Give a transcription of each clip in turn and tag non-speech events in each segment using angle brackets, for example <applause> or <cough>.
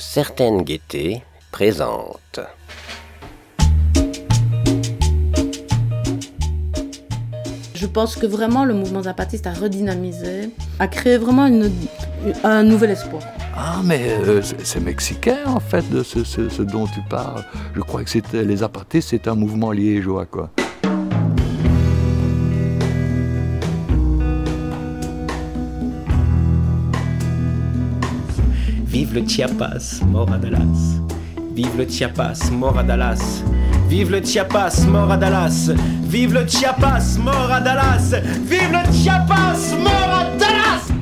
certaine gaieté présente. Je pense que vraiment le mouvement zapatiste a redynamisé, a créé vraiment une, un nouvel espoir. Ah, mais euh, c'est mexicain en fait, de ce, ce, dont tu parles. Je crois que c'était les zapatistes, c'est un mouvement liégeois, quoi. Vive le Chiapas, mort à Dallas. Vive le Chiapas, mort à Dallas. Vive le Chiapas, mort à Dallas. Vive le Chiapas, mort à Dallas. Vive le Chiapas, mort à Dallas.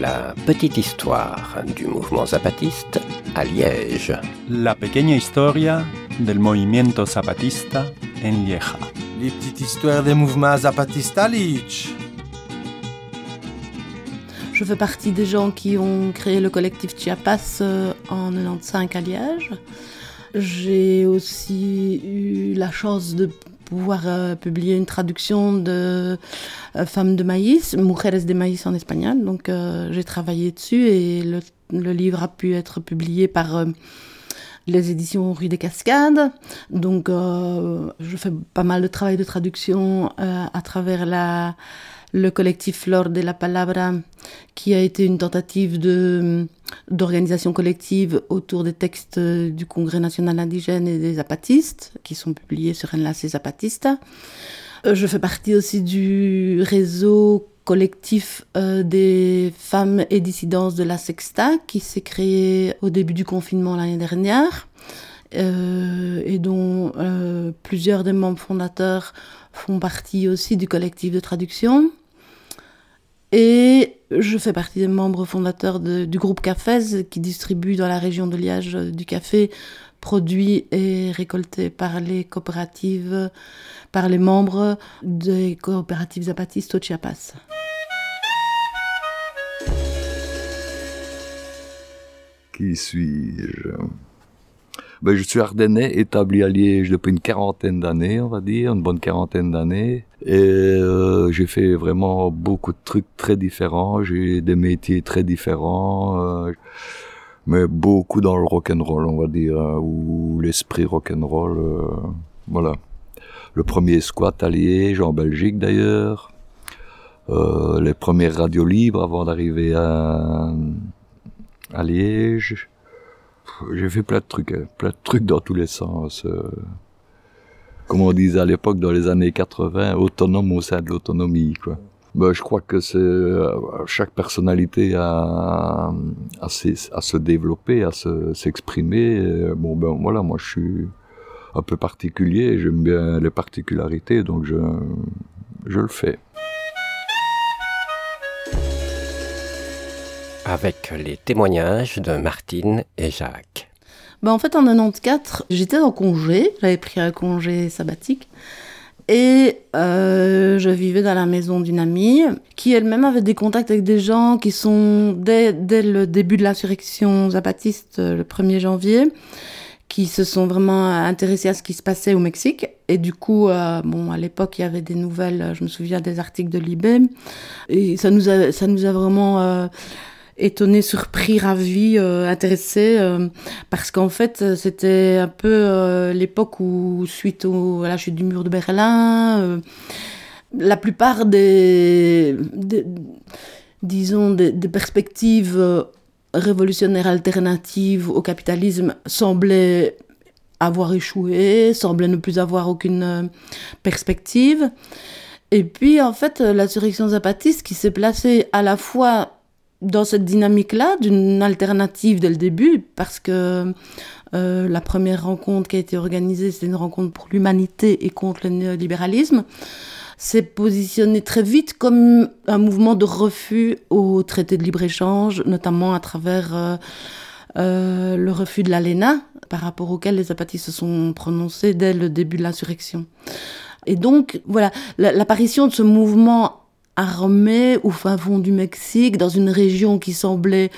La petite histoire du mouvement zapatiste à Liège. La pequeña historia del movimiento zapatista en Lieja. Les petites histoires des mouvements zapatistes à. Je fais partie des gens qui ont créé le collectif Chiapas euh, en 95 à Liège. J'ai aussi eu la chance de pouvoir euh, publier une traduction de euh, Femmes de maïs, Mujeres de maïs en espagnol. Donc j'ai travaillé dessus et le, livre a pu être publié par les éditions Rue des Cascades. Donc je fais pas mal de travail de traduction à travers le collectif Flor de la Palabra, qui a été une tentative d'organisation collective autour des textes du Congrès national indigène et des zapatistes, qui sont publiés sur Enlace Zapatista. Euh, je fais partie aussi du réseau collectif euh, des femmes et dissidences de la Sexta, qui s'est créé au début du confinement l'année dernière. Euh, et dont plusieurs des membres fondateurs font partie aussi du collectif de traduction. Et je fais partie des membres fondateurs du groupe Cafés qui distribue dans la région de Liège du café produit et récolté par les coopératives, par les membres des coopératives zapatistes au Chiapas. Qui suis-je? Ben, Je suis ardennais, établi à Liège depuis une quarantaine d'années, on va dire, une bonne quarantaine d'années. Et euh, j'ai fait vraiment beaucoup de trucs très différents. J'ai des métiers très différents, euh, mais beaucoup dans le rock and roll, on va dire, hein, ou l'esprit rock and roll. Euh, voilà. Le premier squat à Liège, en Belgique d'ailleurs. Les premières radios libres avant d'arriver à, à Liège. J'ai fait plein de trucs, hein, plein de trucs dans tous les sens. Euh comme on disait à l'époque dans les années 80, autonome au sein de l'autonomie, quoi. Ben, je crois que euh, chaque personnalité a, à se développer, à s'exprimer. bon ben voilà, moi je suis un peu particulier, j'aime bien les particularités, donc je le fais. Avec les témoignages de Martine et Jacques. Bah, en fait, en 94, j'étais en congé, j'avais pris un congé sabbatique. Et euh, je vivais dans la maison d'une amie qui elle-même avait des contacts avec des gens qui sont, dès, dès le début de l'insurrection zapatiste, euh, le 1er janvier, qui se sont vraiment intéressés à ce qui se passait au Mexique. Et du coup, euh, bon, à l'époque, il y avait des nouvelles, je me souviens des articles de Libé. Et ça nous a, ça nous a vraiment... étonné, surpris, ravi, euh, intéressé, euh, parce qu'en fait, c'était un peu euh, l'époque où, suite au, à la chute du mur de Berlin, la plupart des, disons, des, perspectives révolutionnaires alternatives au capitalisme semblaient avoir échoué, semblaient ne plus avoir aucune perspective. Et puis, en fait, l'insurrection zapatiste qui s'est placée à la fois dans cette dynamique-là, d'une alternative dès le début, parce que euh, la première rencontre qui a été organisée, c'est une rencontre pour l'humanité et contre le néolibéralisme, s'est positionné très vite comme un mouvement de refus au traité de libre-échange, notamment à travers euh, euh, le refus de l'ALENA, par rapport auquel les zapatistes se sont prononcés dès le début de l'insurrection. Et donc, voilà, l'apparition de ce mouvement armé au fin fond du Mexique, dans une région qui semblait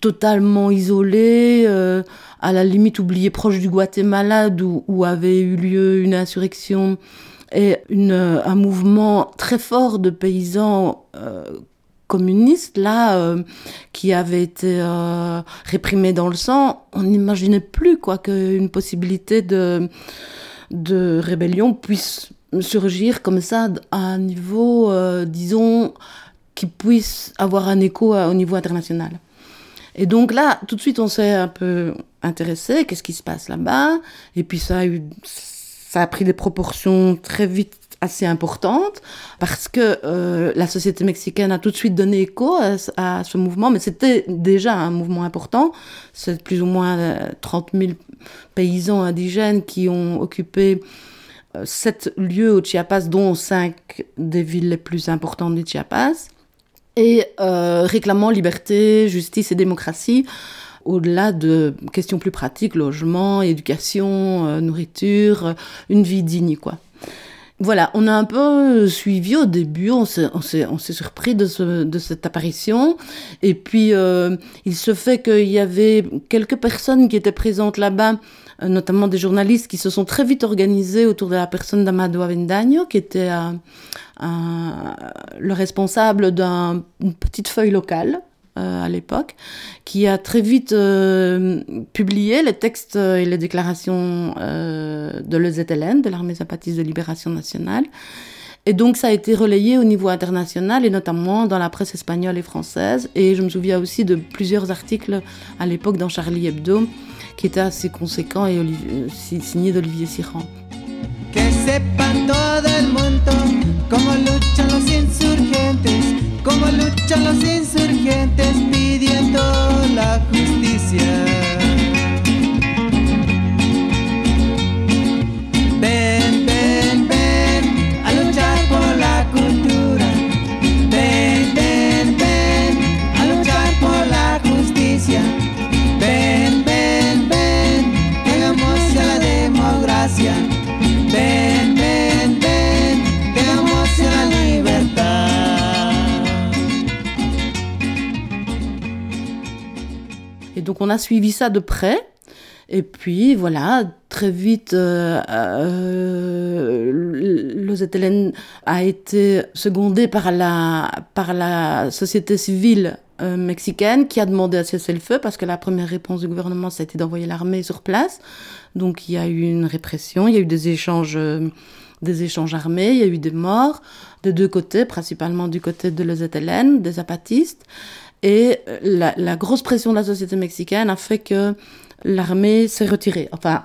totalement isolé, euh, à la limite oublié, proche du Guatemala, où, où avait eu lieu une insurrection et une, un mouvement très fort de paysans euh, communistes, là, euh, qui avait été euh, réprimé dans le sang. On n'imaginait plus, quoi, qu'une possibilité de, de rébellion puisse surgir comme ça à un niveau, euh, disons, qui puisse avoir un écho euh, au niveau international. Et donc là, tout de suite, on s'est un peu intéressé, qu'est-ce qui se passe là-bas? Et puis ça a, eu, ça a pris des proportions très vite assez importantes, parce que euh, la société mexicaine a tout de suite donné écho à, à ce mouvement, mais c'était déjà un mouvement important. C'est plus ou moins euh, 30 000 paysans indigènes qui ont occupé sept lieux au Chiapas, dont cinq des villes les plus importantes du Chiapas, et euh, réclamant liberté, justice et démocratie, au-delà de questions plus pratiques, logement, éducation, euh, nourriture, euh, une vie digne, quoi. Voilà, on a un peu suivi au début, on s'est, surpris de, ce, de cette apparition. Et puis, euh, il se fait qu'il y avait quelques personnes qui étaient présentes là-bas, euh, notamment des journalistes qui se sont très vite organisés autour de la personne d'Amado Avendaño, qui était euh, un- le responsable d'une petite feuille locale euh, à l'époque, qui a très vite euh, publié les textes et les déclarations euh, de l'EZLN, de l'Armée zapatiste de libération nationale. Et donc ça a été relayé au niveau international et notamment dans la presse espagnole et française. Et je me souviens aussi de plusieurs articles à l'époque dans Charlie Hebdo qui étaient assez conséquents et Olivier- euh, si- signés d'Olivier Siran. Que sepan todo el mundo cómo luchan los insurgentes, cómo luchan los insurgentes pidiendo la justicia. Donc on a suivi ça de près. Et puis voilà, très vite, euh, euh, a été secondé par la, par la société civile euh, mexicaine qui a demandé à cesser le feu parce que la première réponse du gouvernement, ça a été d'envoyer l'armée sur place. Donc il y a eu une répression, il y a eu des échanges, euh, des échanges armés, il y a eu des morts de deux côtés, principalement du côté de l'EZLN, des zapatistes. Et euh, la, grosse pression de la société mexicaine a fait que l'armée s'est retirée. Enfin,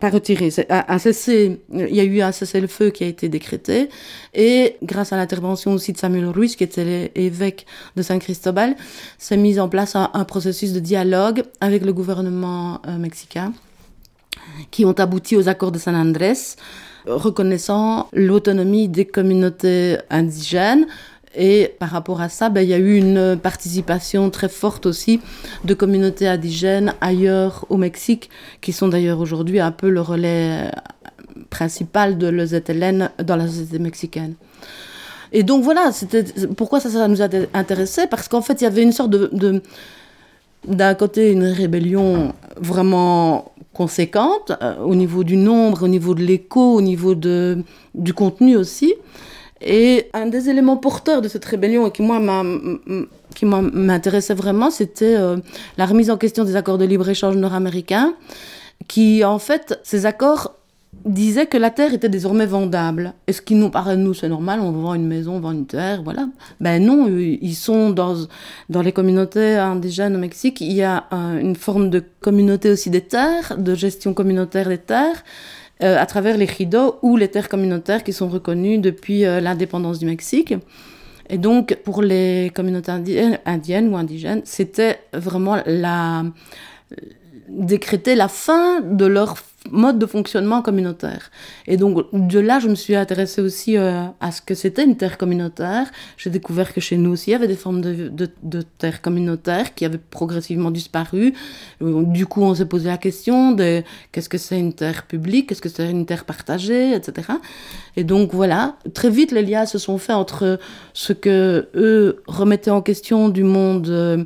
pas retirée, un un cessez, il y a eu un cessez-le-feu qui a été décrété. Et grâce à l'intervention aussi de Samuel Ruiz, qui était l'évêque de San Cristobal, s'est mis en place un, processus de dialogue avec le gouvernement euh, mexicain qui ont abouti aux accords de San Andrés, reconnaissant l'autonomie des communautés indigènes. Et par rapport à ça, ben, il y a eu une participation très forte aussi de communautés indigènes ailleurs au Mexique, qui sont d'ailleurs aujourd'hui un peu le relais euh, principal de l'EZLN dans la société mexicaine. Et donc voilà, c'était pourquoi ça, nous a intéressé? Parce qu'en fait il y avait une sorte de, de d'un côté une rébellion vraiment conséquente euh, au niveau du nombre, au niveau de l'écho, au niveau de, du contenu aussi. Et un des éléments porteurs de cette rébellion et qui moi m'intéressait vraiment, c'était euh, la remise en question des accords de libre-échange nord-américains, qui en fait, ces accords disaient que la terre était désormais vendable. Et ce qui nous paraît, nous, c'est normal, on vend une maison, on vend une terre, voilà. Ben non, ils sont dans, dans les communautés indigènes au Mexique, il y a euh, une forme de communauté aussi des terres, de gestion communautaire des terres, euh, à travers les rideaux ou les terres communautaires qui sont reconnues depuis euh, l'indépendance du Mexique. Et donc, pour les communautés indiennes, indiennes ou indigènes, c'était vraiment la décréter la fin de leur mode de fonctionnement communautaire. Et donc, de là, je me suis intéressée aussi euh, à ce que c'était une terre communautaire. J'ai découvert que chez nous aussi, il y avait des formes de, de, terres communautaires qui avaient progressivement disparu. Euh, Du coup, on s'est posé la question de qu'est-ce que c'est une terre publique, qu'est-ce que c'est une terre partagée, etc. Et donc, voilà, très vite, les liens se sont faits entre ce que eux remettaient en question du monde... euh,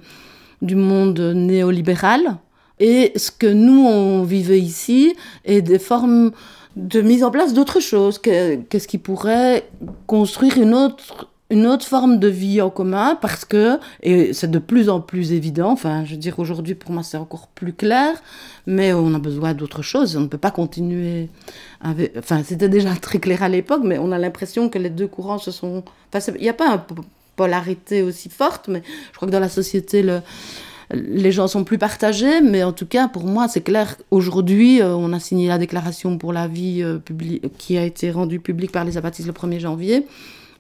du monde néolibéral et ce que nous, on vivait ici, et des formes de mise en place d'autres choses. Qu'est-ce qui pourrait construire une autre, une autre forme de vie en commun parce que, et c'est de plus en plus évident, enfin, je veux dire, aujourd'hui, pour moi, c'est encore plus clair, mais on a besoin d'autre chose. On ne peut pas continuer avec, enfin, c'était déjà très clair à l'époque, mais on a l'impression que les deux courants se sont, enfin, il n'y a pas une polarité aussi forte, mais je crois que dans la société, le, les gens sont plus partagés, mais en tout cas, pour moi, c'est clair. Aujourd'hui, euh, on a signé la déclaration pour la vie euh, qui a été rendue publique par les zapatistes le 1er janvier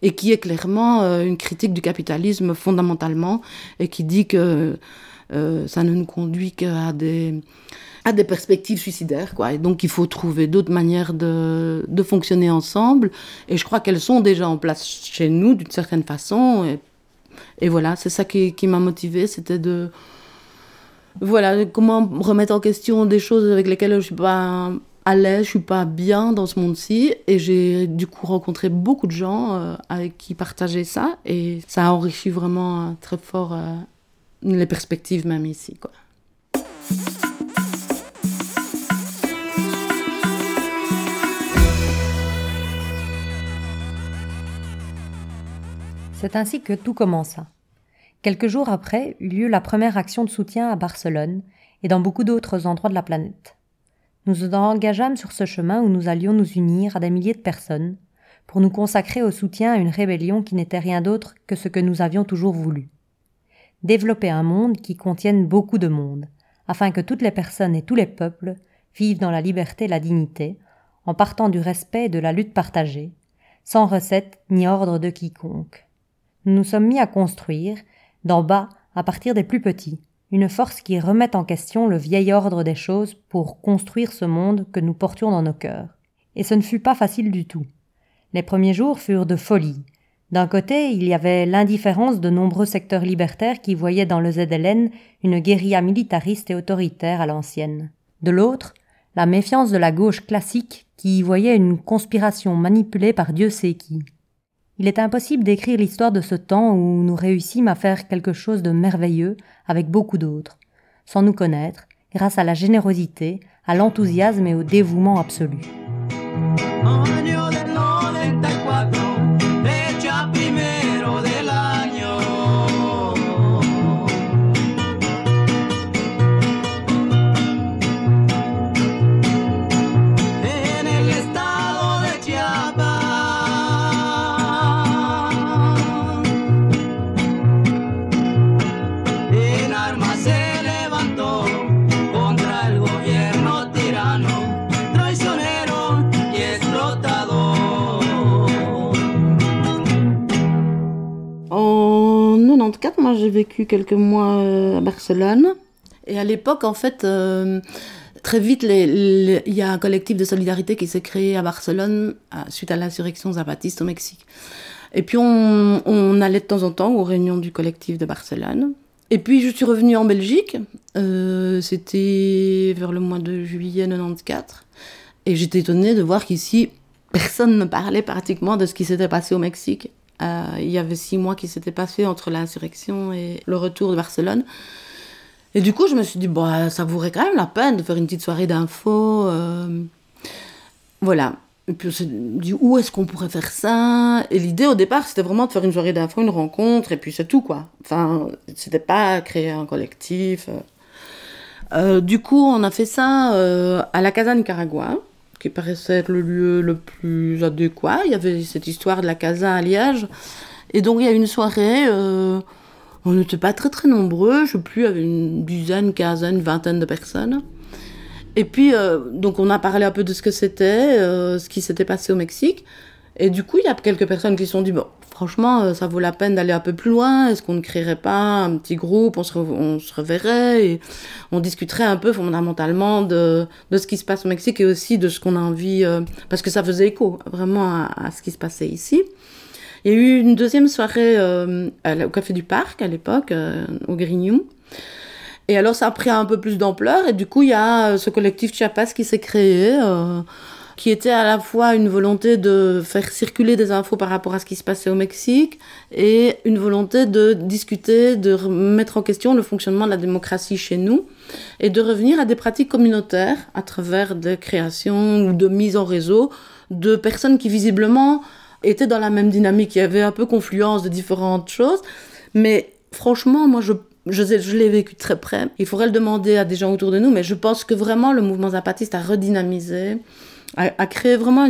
et qui est clairement euh, une critique du capitalisme fondamentalement et qui dit que ça ne nous conduit qu'à des à des perspectives suicidaires, quoi. Donc, il faut trouver d'autres manières de, de, fonctionner ensemble. Et je crois qu'elles sont déjà en place chez nous, d'une certaine façon. Et, et voilà, c'est ça qui, qui m'a motivée, c'était de, voilà, comment remettre en question des choses avec lesquelles je suis pas à l'aise, je suis pas bien dans ce monde-ci. Et j'ai du coup rencontré beaucoup de gens euh, avec qui partager ça. Et ça a enrichi vraiment euh, très fort euh, les perspectives même ici. Quoi. C'est ainsi que tout commença. Quelques jours après eut lieu la première action de soutien à Barcelone et dans beaucoup d'autres endroits de la planète. Nous nous engageâmes sur ce chemin où nous allions nous unir à des milliers de personnes pour nous consacrer au soutien à une rébellion qui n'était rien d'autre que ce que nous avions toujours voulu. Développer un monde qui contienne beaucoup de monde, afin que toutes les personnes et tous les peuples vivent dans la liberté et la dignité, en partant du respect et de la lutte partagée, sans recette ni ordre de quiconque. Nous nous sommes mis à construire d'en bas, à partir des plus petits, une force qui remette en question le vieil ordre des choses pour construire ce monde que nous portions dans nos cœurs. Et ce ne fut pas facile du tout. Les premiers jours furent de folie. D'un côté, il y avait l'indifférence de nombreux secteurs libertaires qui voyaient dans le ZLN une guérilla militariste et autoritaire à l'ancienne. De l'autre, la méfiance de la gauche classique qui y voyait une conspiration manipulée par Dieu sait qui. Il est impossible d'écrire l'histoire de ce temps où nous réussîmes à faire quelque chose de merveilleux avec beaucoup d'autres, sans nous connaître, grâce à la générosité, à l'enthousiasme et au dévouement absolu. Moi j'ai vécu quelques mois euh, à Barcelone. Et à l'époque, en fait, euh, très vite, il y a un collectif de solidarité qui s'est créé à Barcelone suite à l'insurrection zapatiste au Mexique. Et puis on, allait de temps en temps aux réunions du collectif de Barcelone. Et puis je suis revenue en Belgique, euh, c'était vers le mois de juillet 94. Et j'étais étonnée de voir qu'ici, personne ne parlait pratiquement de ce qui s'était passé au Mexique. Euh, il y avait six mois qui s'étaient passés entre l'insurrection et le retour de Barcelone. Et du coup, je me suis dit, bah, ça vaudrait quand même la peine de faire une petite soirée d'infos. Euh, voilà. Et puis on s'est dit, où est-ce qu'on pourrait faire ça? Et l'idée au départ, c'était vraiment de faire une soirée d'infos, une rencontre, et puis c'est tout, quoi. Enfin, c'était pas créer un collectif. Euh, du coup, on a fait ça à la Casa Nicaragua qui paraissait être le lieu le plus adéquat. Il y avait cette histoire de la casa à Liège. Et donc, il y a une soirée, euh, on n'était pas très très nombreux, je sais plus, il y avait une dizaine, quinzaine, vingtaine de personnes. Et puis, euh, donc, on a parlé un peu de ce que c'était, euh, ce qui s'était passé au Mexique. Et du coup, il y a quelques personnes qui se sont dit, bon, franchement, euh, ça vaut la peine d'aller un peu plus loin. Est-ce qu'on ne créerait pas un petit groupe, on se, reverrait et on discuterait un peu fondamentalement de, de, ce qui se passe au Mexique et aussi de ce qu'on a envie, euh, parce que ça faisait écho vraiment à, ce qui se passait ici. Il y a eu une deuxième soirée euh, au Café du Parc à l'époque, au Grignon. Et alors ça a pris un peu plus d'ampleur et du coup il y a ce collectif Chiapas qui s'est créé qui était à la fois une volonté de faire circuler des infos par rapport à ce qui se passait au Mexique et une volonté de discuter, de mettre en question le fonctionnement de la démocratie chez nous et de revenir à des pratiques communautaires à travers des créations ou de mise en réseau de personnes qui visiblement étaient dans la même dynamique. Il y avait un peu confluence de différentes choses, mais franchement, moi, je je, je l'ai vécu très près. Il faudrait le demander à des gens autour de nous, mais je pense que vraiment le mouvement zapatiste a redynamisé, a, créé vraiment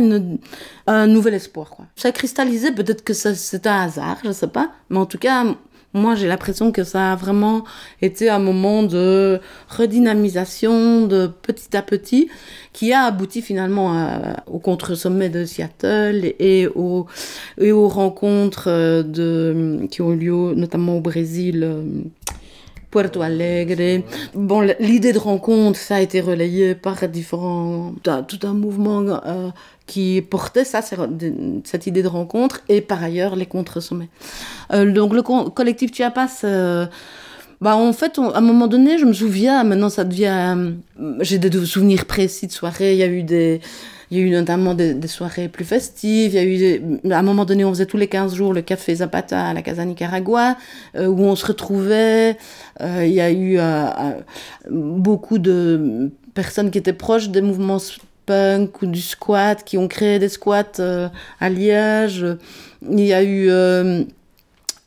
un nouvel espoir. Quoi. Ça a cristallisé, peut-être que c'est un hasard, je sais pas, mais en tout cas, moi j'ai l'impression que ça a vraiment été un moment de redynamisation de petit à petit qui a abouti finalement à, au contre-sommet de Seattle et, aux, rencontres de, qui ont eu lieu notamment au Brésil. Puerto Alegre. Bon, l'idée de rencontre, ça a été relayé par différents, tout un, mouvement euh, qui portait ça, cette idée de rencontre, et par ailleurs les contre-sommets. Euh, donc le co collectif Chiapas, euh, bah en fait, à un moment donné, je me souviens, maintenant ça devient, j'ai des souvenirs précis de soirées, il y a eu des il y a eu notamment des, soirées plus festives. Il y a eu à un moment donné, on faisait tous les 15 jours le café Zapata à la Casa Nicaragua, euh, où on se retrouvait. Euh, il y a eu euh, beaucoup de personnes qui étaient proches des mouvements punk ou du squat, qui ont créé des squats à Liège. Il y a eu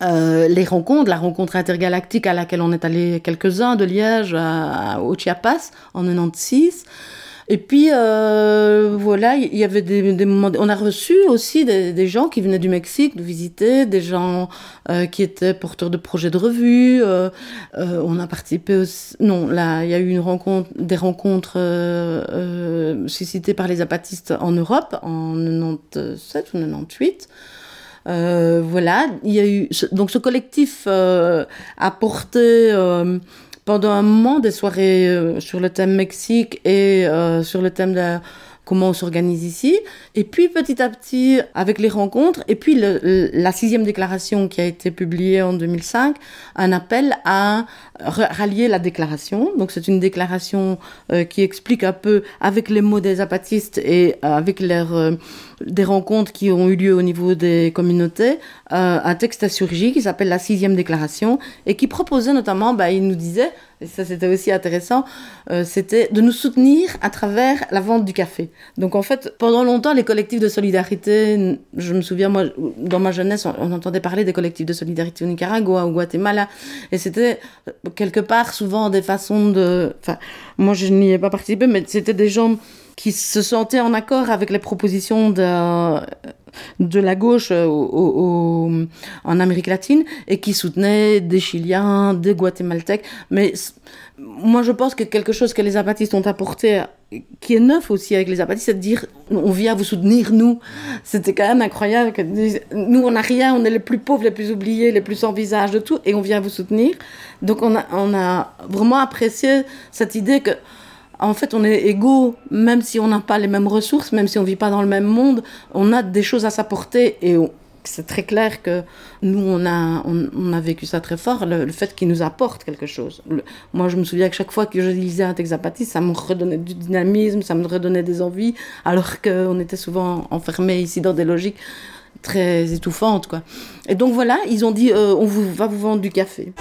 les rencontres, la rencontre intergalactique à laquelle on est allé quelques-uns de Liège à, à, au Chiapas en 96. Et puis euh, voilà, il y avait des, moments. On a reçu aussi des, gens qui venaient du Mexique nous visiter, des gens euh, qui étaient porteurs de projets de revue. Euh, on a participé aussi. Non, là, il y a eu une rencontre, des rencontres suscitées par les apatistes en Europe en 97 ou 98. Euh, voilà, il y a eu donc ce collectif euh, a porté euh, pendant un moment des soirées euh, sur le thème Mexique et euh, sur le thème de comment on s'organise ici. Et puis petit à petit, avec les rencontres, et puis la sixième déclaration qui a été publiée en 2005, un appel à rallier la déclaration. Donc c'est une déclaration euh, qui explique un peu, avec les mots des apatistes et avec leurs, euh, des rencontres qui ont eu lieu au niveau des communautés, un texte a surgi qui s'appelle la sixième déclaration et qui proposait notamment, bah, il nous disait, et ça c'était aussi intéressant, c'était de nous soutenir à travers la vente du café. Donc en fait, pendant longtemps, les collectifs de solidarité, je me souviens, moi, dans ma jeunesse, on, on entendait parler des collectifs de solidarité au Nicaragua, au Guatemala, et c'était quelque part souvent des façons de... Enfin, moi je n'y ai pas participé, mais c'était des gens qui se sentaient en accord avec les propositions de, de la gauche au, au, en Amérique latine et qui soutenaient des Chiliens, des Guatémaltèques. Mais moi je pense que quelque chose que les apatistes ont apporté qui est neuf aussi avec les apatistes, c'est de dire on vient vous soutenir nous. C'était quand même incroyable nous on n'a rien, on est les plus pauvres, les plus oubliés, les plus sans visage de tout et on vient vous soutenir. Donc on a vraiment apprécié cette idée que en fait, on est égaux, même si on n'a pas les mêmes ressources, même si on vit pas dans le même monde, on a des choses à s'apporter et c'est très clair que nous, on a, on, a vécu ça très fort, le, fait qu'ils nous apportent quelque chose. Moi, je me souviens que chaque fois que je lisais un texte zapatiste, ça me redonnait du dynamisme, ça me redonnait des envies, alors qu'on était souvent enfermés ici dans des logiques très étouffantes. Quoi. Et donc voilà, ils ont dit, euh, on vous, va vous vendre du café.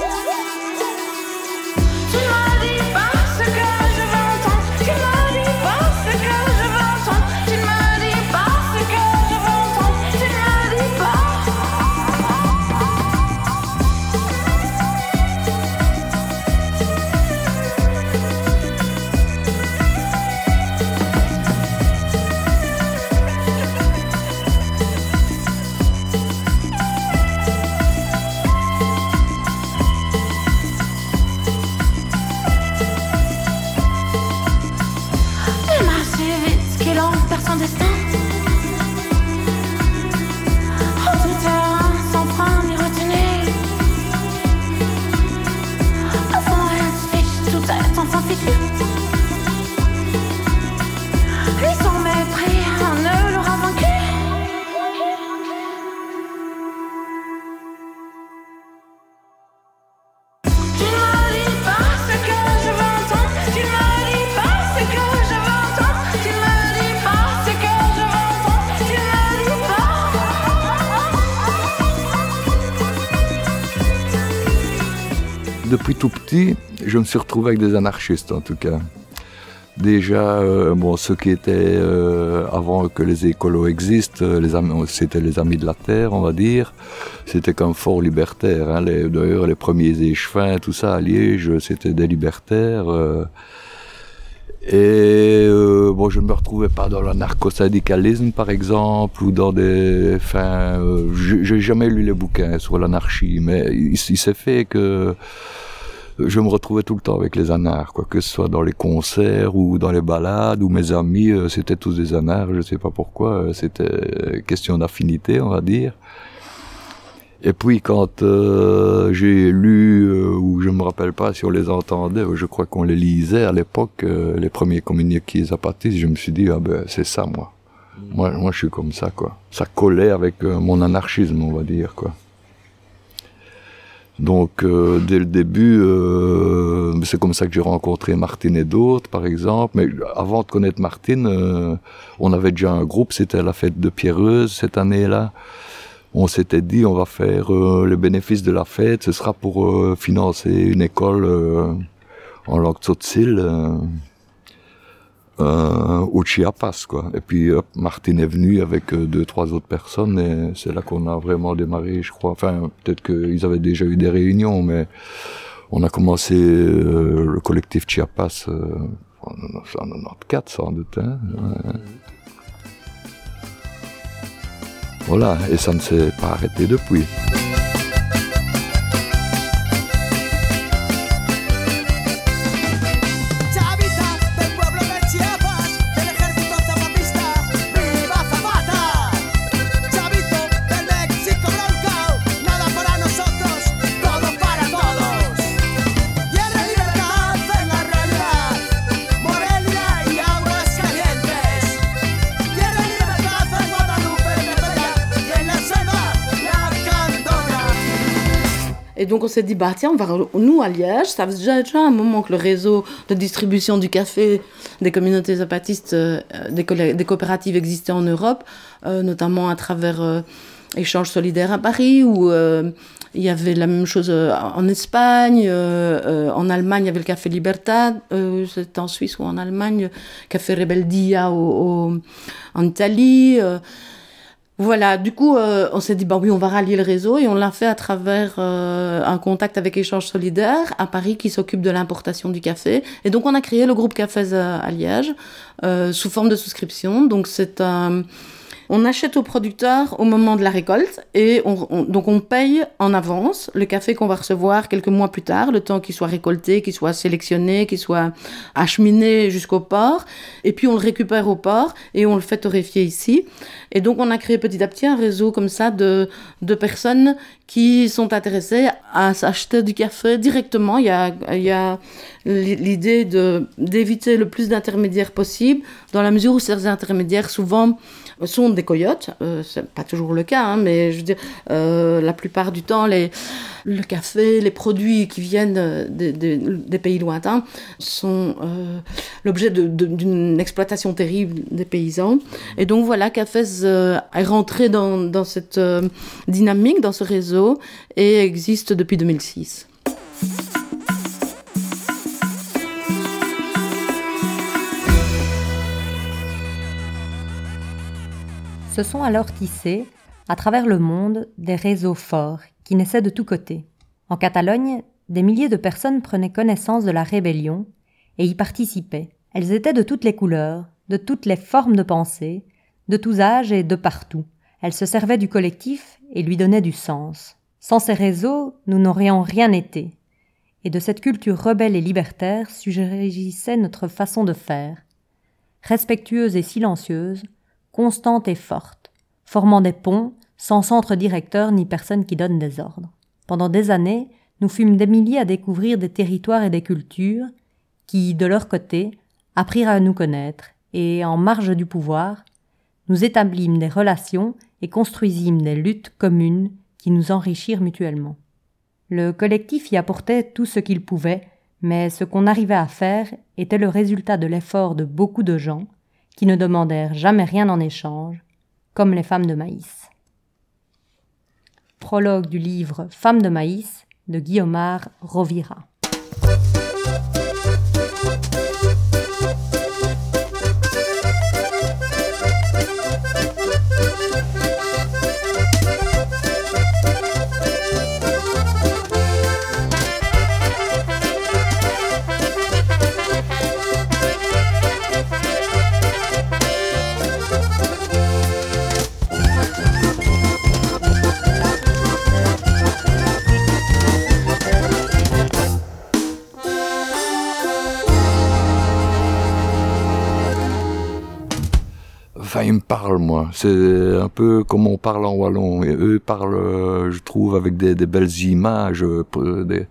Je me suis retrouvé avec des anarchistes en tout cas. Déjà, euh, bon, ceux qui étaient euh, avant que les écolos existent, euh, c'était les amis de la terre, on va dire. C'était comme fort libertaire. Hein. D'ailleurs, les premiers échevins, tout ça à Liège, c'était des libertaires. et bon, je ne me retrouvais pas dans l'anarcho-syndicalisme, par exemple, ou dans des. Enfin, j'ai jamais lu les bouquins sur l'anarchie, mais il s'est fait que je me retrouvais tout le temps avec les anards, quoi, que ce soit dans les concerts ou dans les balades, ou mes amis, euh, c'était tous des anards, je sais pas pourquoi, euh, c'était question d'affinité, on va dire. Et puis quand euh, j'ai lu, euh, ou je me rappelle pas si on les entendait, je crois qu'on les lisait à l'époque, euh, les premiers communiqués zapatistes, je me suis dit, ah ben c'est ça moi. Moi, moi je suis comme ça, quoi. Ça collait avec euh, mon anarchisme, on va dire, quoi. Donc euh, dès le début, euh, c'est comme ça que j'ai rencontré Martine et d'autres, par exemple. Mais avant de connaître Martine, euh, on avait déjà un groupe, c'était la fête de Pierreuse cette année-là. On s'était dit, on va faire euh, le bénéfice de la fête, ce sera pour euh, financer une école euh, en langue tzotzil au Chiapas, quoi. Et puis hop, Martine est venue avec euh, deux, trois autres personnes et c'est là qu'on a vraiment démarré, je crois. Enfin, peut-être qu'ils avaient déjà eu des réunions, mais on a commencé euh, le collectif Chiapas euh, en 1994, sans doute. Hein, ouais. Voilà, et ça ne s'est pas arrêté depuis. Donc on s'est dit, bah tiens, on va nous à Liège, ça faisait déjà, un moment que le réseau de distribution du café des communautés zapatistes, euh, des, coopératives existait en Europe, euh, notamment à travers euh, Échange solidaire à Paris, où il y avait la même chose en Espagne, en Allemagne, il y avait le Café Libertad, c'était en Suisse ou en Allemagne, Café Rebeldia en Italie. Euh, voilà, du coup, euh, on s'est dit, bah oui, on va rallier le réseau et on l'a fait à travers euh, un contact avec Échange Solidaire à Paris qui s'occupe de l'importation du café. Et donc, on a créé le groupe Cafés à, à Liège euh, sous forme de souscription. Donc, c'est un. On achète au producteur au moment de la récolte et on, on- donc on paye en avance le café qu'on va recevoir quelques mois plus tard, le temps qu'il soit récolté, qu'il soit sélectionné, qu'il soit acheminé jusqu'au port. Et puis on le récupère au port et on le fait torréfier ici. Et donc on a créé petit à petit un réseau comme ça de, de personnes qui sont intéressées à s'acheter du café directement. Il y a, il y a l'idée d'éviter le plus d'intermédiaires possible, dans la mesure où ces intermédiaires souvent sont des coyotes. Euh, c'est pas toujours le cas, hein, mais je veux dire, euh, la plupart du temps, les, le café, les produits qui viennent euh, des, des- pays lointains sont euh, l'objet d'une exploitation terrible des paysans. Et donc voilà, Cafés euh, est rentré dans, dans cette euh, dynamique, dans ce réseau, et existe depuis 2006. Se sont alors tissés, à travers le monde, des réseaux forts qui naissaient de tous côtés. En Catalogne, des milliers de personnes prenaient connaissance de la rébellion et y participaient. Elles étaient de toutes les couleurs, de toutes les formes de pensée, de tous âges et de partout. Elles se servaient du collectif et lui donnaient du sens. Sans ces réseaux, nous n'aurions rien été. Et de cette culture rebelle et libertaire surgissait notre façon de faire. Respectueuse et silencieuse, constante et forte, formant des ponts, sans centre directeur ni personne qui donne des ordres. Pendant des années, nous fûmes des milliers à découvrir des territoires et des cultures qui, de leur côté, apprirent à nous connaître, et, en marge du pouvoir, nous établîmes des relations et construisîmes des luttes communes qui nous enrichirent mutuellement. Le collectif y apportait tout ce qu'il pouvait, mais ce qu'on arrivait à faire était le résultat de l'effort de beaucoup de gens qui ne demandèrent jamais rien en échange, comme les femmes de maïs. Prologue du livre Femmes de maïs de Guillaumard Rovira. Ils me parlent, moi. C'est un peu comme on parle en wallon. Et eux parlent, euh, je trouve, avec des, des belles images. euh, des-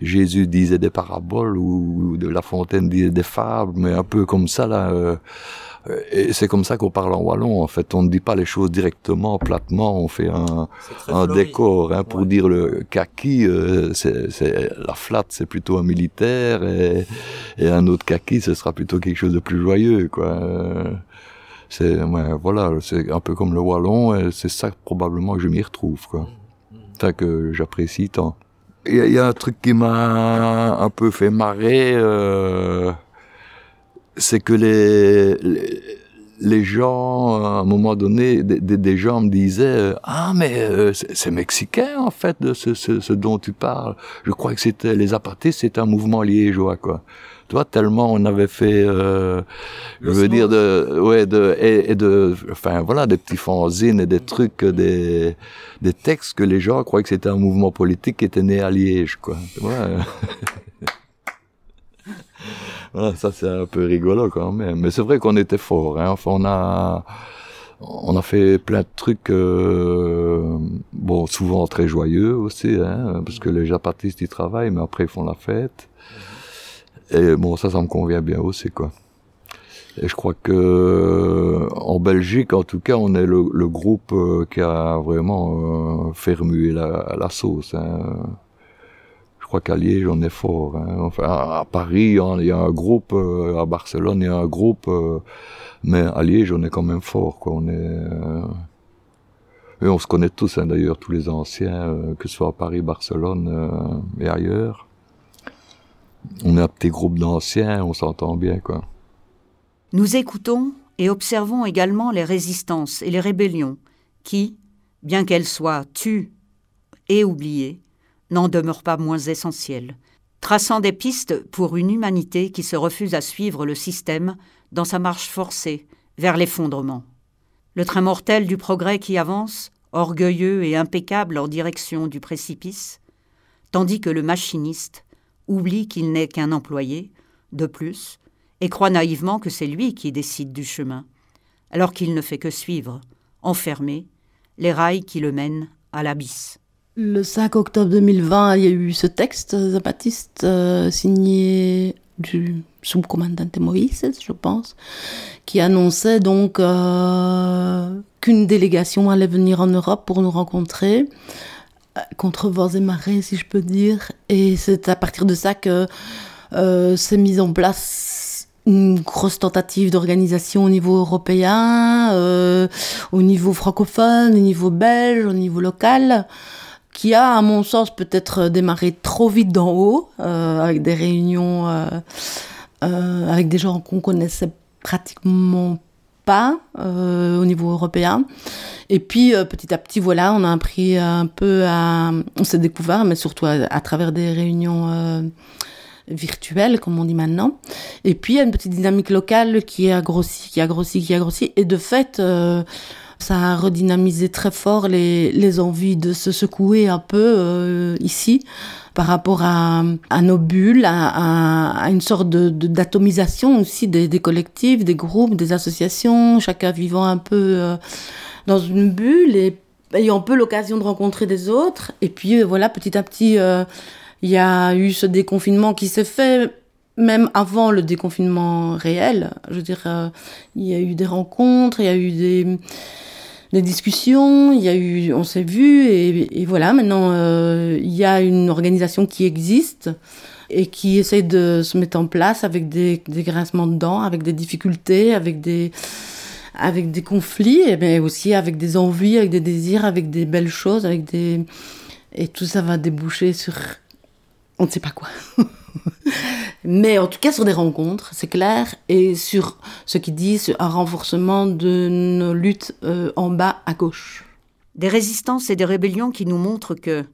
Jésus disait des paraboles ou de La Fontaine disait des fables, mais un peu comme ça, là. euh, et c'est comme ça qu'on parle en wallon, en fait. On ne dit pas les choses directement, platement. On fait un, un décor hein, pour Ouais. dire le kaki. euh, c'est c'est- la flatte, c'est plutôt un militaire, et, et un autre kaki, ce sera plutôt quelque chose de plus joyeux, quoi. Euh, c'est ouais, voilà, c'est un peu comme le wallon, et c'est ça probablement que je m'y retrouve, quoi. Ça que j'apprécie tant. Il y, a- il y a un truc qui m'a un peu fait marrer. euh, c'est que les, les, les gens, à un moment donné, des, gens me disaient euh, Ah, mais euh, c'est c'est mexicain, en fait, de ce, ce, ce dont tu parles. Je crois que c'était les apatistes, c'était un mouvement liégeois, quoi. Tu vois, tellement on avait fait, euh, je veux dire, de, ouais, de, et, et de, enfin, voilà, des petits fanzines et des trucs, des, des textes que les gens croyaient que c'était un mouvement politique qui était né à Liège, quoi. Euh. <laughs> Voilà, ça c'est un peu rigolo quand même. Mais c'est vrai qu'on était fort. Hein. Enfin, on a, on a fait plein de trucs, euh, bon, souvent très joyeux aussi, hein, parce que les japatistes ils travaillent, mais après ils font la fête. Et bon, ça, ça me convient bien aussi, quoi. Et je crois que en Belgique, en tout cas, on est le, le groupe euh, qui a vraiment euh, fait remuer la, la sauce. Hein. Je crois qu'à Liège, on est fort. Hein. Enfin, à Paris, il y a un groupe, euh, à Barcelone, il y a un groupe, euh, mais à Liège, on est quand même fort. Quoi. On est, euh, et on se connaît tous, hein, d'ailleurs, tous les anciens, euh, que ce soit à Paris, Barcelone euh, et ailleurs. On un petit groupe d'anciens, on s'entend bien. Nous écoutons et observons également les résistances et les rébellions qui, bien qu'elles soient tues et oubliées, n'en demeurent pas moins essentielles, traçant des pistes pour une humanité qui se refuse à suivre le système dans sa marche forcée vers l'effondrement. Le train mortel du progrès qui avance, orgueilleux et impeccable en direction du précipice, tandis que le machiniste oublie qu'il n'est qu'un employé, de plus, et croit naïvement que c'est lui qui décide du chemin, alors qu'il ne fait que suivre, enfermé, les rails qui le mènent à l'abysse. Le 5 octobre 2020, il y a eu ce texte zapatiste euh, signé du subcommandante Moïse, je pense, qui annonçait donc euh, qu'une délégation allait venir en Europe pour nous rencontrer, contre vents et marées, si je peux dire. Et c'est à partir de ça que euh, s'est mise en place une grosse tentative d'organisation au niveau européen, euh, au niveau francophone, au niveau belge, au niveau local qui a, à mon sens, peut-être démarré trop vite d'en haut, euh, avec des réunions euh, avec des gens qu'on connaissait pratiquement euh, au niveau européen. Et puis, euh, petit à petit, voilà, on a appris un peu à... On s'est découvert, mais surtout à, travers des réunions euh, virtuelles, comme on dit maintenant. Et puis, il y a une petite dynamique locale qui a grossi, qui a grossi, qui a grossi. Et de fait... ça a redynamisé très fort les, les envies de se secouer un peu ici par rapport à, nos bulles, à, une sorte de, d'atomisation aussi des, collectifs, des groupes, des associations, chacun vivant un peu euh, dans une bulle et ayant peu l'occasion de rencontrer des autres. Et puis euh, voilà, petit à petit, euh, il y a eu ce déconfinement qui s'est fait même avant le déconfinement réel. Je veux dire, il y a eu des rencontres, il y a eu des des discussions, il y a eu, on s'est vu et, et voilà. Maintenant, euh, il y a une organisation qui existe et qui essaye de se mettre en place avec des, grincements de dents, avec des difficultés, avec des avec des conflits, mais aussi avec des envies, avec des désirs, avec des belles choses, avec des Et tout ça va déboucher sur on ne sait pas quoi. <laughs> <laughs> Mais en tout cas sur des rencontres, c'est clair, et sur ce qui dit un renforcement de nos luttes euh, en bas à gauche. Des résistances et des rébellions qui nous montrent que,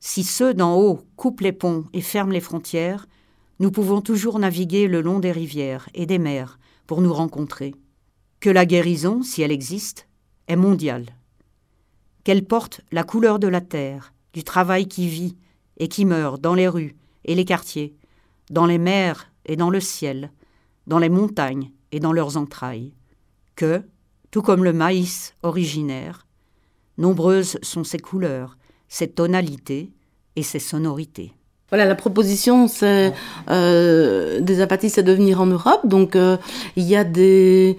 si ceux d'en haut coupent les ponts et ferment les frontières, nous pouvons toujours naviguer le long des rivières et des mers pour nous rencontrer. Que la guérison, si elle existe, est mondiale. Qu'elle porte la couleur de la terre, du travail qui vit et qui meurt dans les rues et les quartiers, dans les mers et dans le ciel, dans les montagnes et dans leurs entrailles. Que, tout comme le maïs originaire, nombreuses sont ses couleurs, ses tonalités et ses sonorités. Voilà, la proposition, c'est euh, des apatistes à devenir en Europe. Donc, euh, il y a des,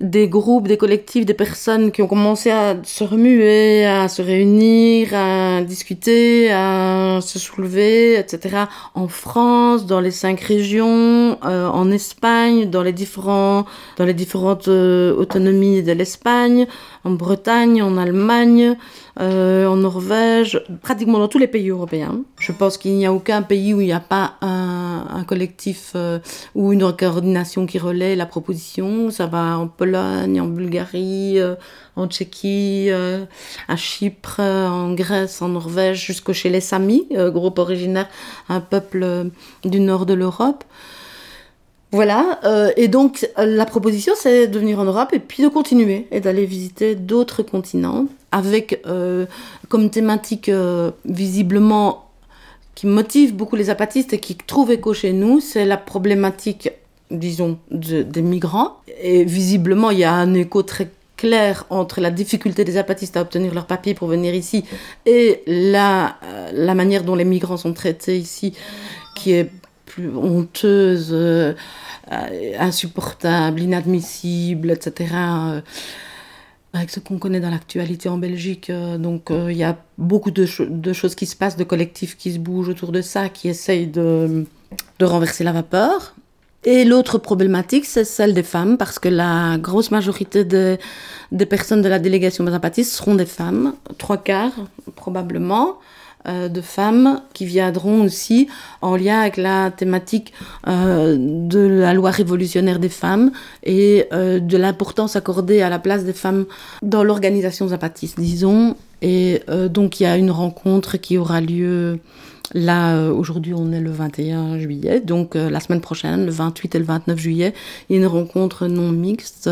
des groupes, des collectifs, des personnes qui ont commencé à se remuer, à se réunir, à discuter, à se soulever, etc. En France, dans les cinq régions, euh, en Espagne, dans les différents, dans les différentes euh, autonomies de l'Espagne, en Bretagne, en Allemagne, euh, en Norvège, pratiquement dans tous les pays européens. Je pense qu'il n'y a aucun pays où il n'y a pas un, un collectif euh, ou une coordination qui relaie la proposition. Ça va en Pologne, en Bulgarie, euh, en Tchéquie, euh, à Chypre, en Grèce, en Norvège, jusqu'au chez les Samis, groupe originaire, un peuple du nord de l'Europe. Voilà, et donc la proposition c'est de venir en Europe et puis de continuer et d'aller visiter d'autres continents avec comme thématique visiblement qui motive beaucoup les apatistes et qui trouve écho chez nous, c'est la problématique, disons, de- des migrants. Et visiblement, il y a un écho très clair entre la difficulté des apatistes à obtenir leur papier pour venir ici et la, euh, la manière dont les migrants sont traités ici, qui est plus honteuse, euh, euh, insupportable, inadmissible, etc. avec ce qu'on connaît dans l'actualité en Belgique. euh, donc euh, il y a beaucoup de, cho- de choses qui se passent, de collectifs qui se bougent autour de ça, qui essayent de, de renverser la vapeur. Et l'autre problématique, c'est celle des femmes, parce que la grosse majorité des, des personnes de la délégation zapatiste seront des femmes, trois quarts probablement, euh, de femmes qui viendront aussi en lien avec la thématique euh, de la loi révolutionnaire des femmes et euh, de l'importance accordée à la place des femmes dans l'organisation zapatiste, disons. Et donc il y a une rencontre qui aura lieu Là, aujourd'hui, on est le 21 juillet, donc la semaine prochaine, le 28 et le 29 juillet, il y a une rencontre non mixte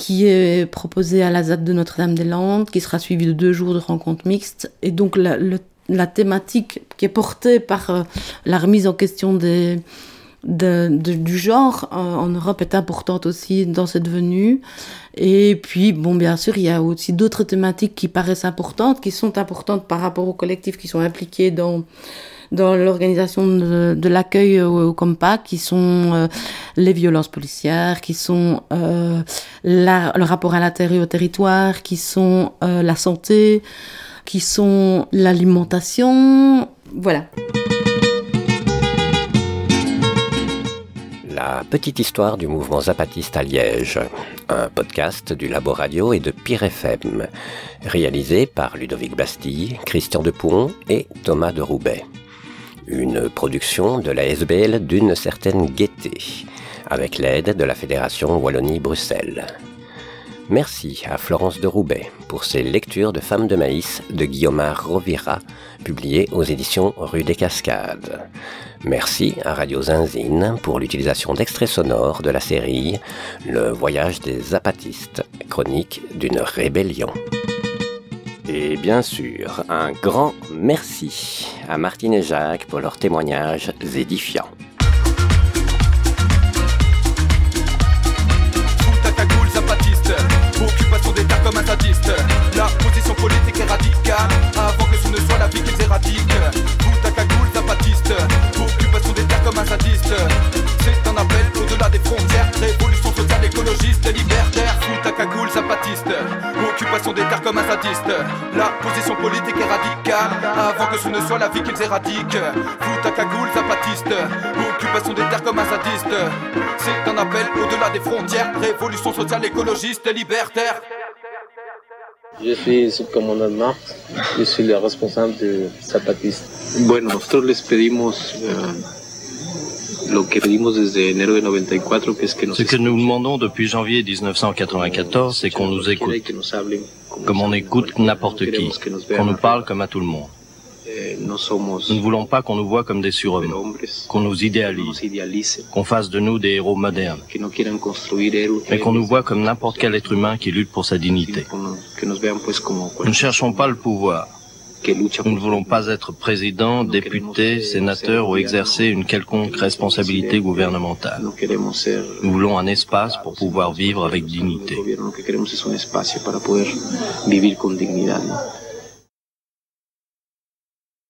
qui est proposée à la ZAD de Notre-Dame-des-Landes, qui sera suivie de deux jours de rencontres mixtes. Et donc, la, thématique qui est portée par euh, la remise en question du genre euh, en Europe est importante aussi dans cette venue. Et puis, bon, bien sûr, il y a aussi d'autres thématiques qui paraissent importantes, qui sont importantes par rapport aux collectifs qui sont impliqués dans, dans l'organisation de, l'accueil au, au qui sont euh, les violences policières, qui sont euh, le rapport à et au territoire, qui sont euh, la santé, qui sont l'alimentation. Voilà. La petite histoire du mouvement zapatiste à Liège, un podcast du Labo Radio et de Pire FM, réalisé par Ludovic Bastille, Christian Depouron et Thomas de Roubaix. Une production de la SBL d'une certaine gaieté, avec l'aide de la Fédération Wallonie-Bruxelles. Merci à Florence de Roubaix pour ses lectures de Femmes de maïs de Guillaume Rovira, publiées aux éditions Rue des Cascades. Merci à Radio Zinzine pour l'utilisation d'extraits sonores de la série Le voyage des zapatistes, chronique d'une rébellion. Et bien sûr, un grand merci à Martine et Jacques pour leurs témoignages édifiants. Occupation des comme un sadiste. La position politique est radicale Avant que ce ne soit la vie qu'ils éradiquent. Sous ta cagoule zapatiste Occupation des terres comme un sadiste au-delà des frontières Révolution sociale, écologiste et libertaire. Sous ta cagoule zapatiste Occupation des terres comme un sadiste. La position politique est radicale Avant que ce ne soit la vie qu'ils éradiquent. Sous ta cagoule zapatiste Occupation des terres comme un sadiste. C'est un appel au-delà des frontières Révolution sociale, écologiste et libertaire. Je suis subcommandant Marx, je suis le responsable de Zapatista. Bueno, nosotros les pedimos eh, Ce que nous demandons depuis janvier 1994, c'est qu'on nous écoute, comme on écoute n'importe qui, qu'on nous parle comme à tout le monde. Eh, Nous ne voulons pas qu'on nous voit comme des surhommes, qu'on nous idéalise, qu'on fasse de nous des héros modernes, mais qu'on nous voit comme n'importe quel être humain qui lutte pour sa dignité. Nous ne cherchons pas le pouvoir. Nous ne voulons pas être président, député, sénateur ou exercer une quelconque responsabilité gouvernementale. ser Nous voulons un espace pour pouvoir vivre avec dignité.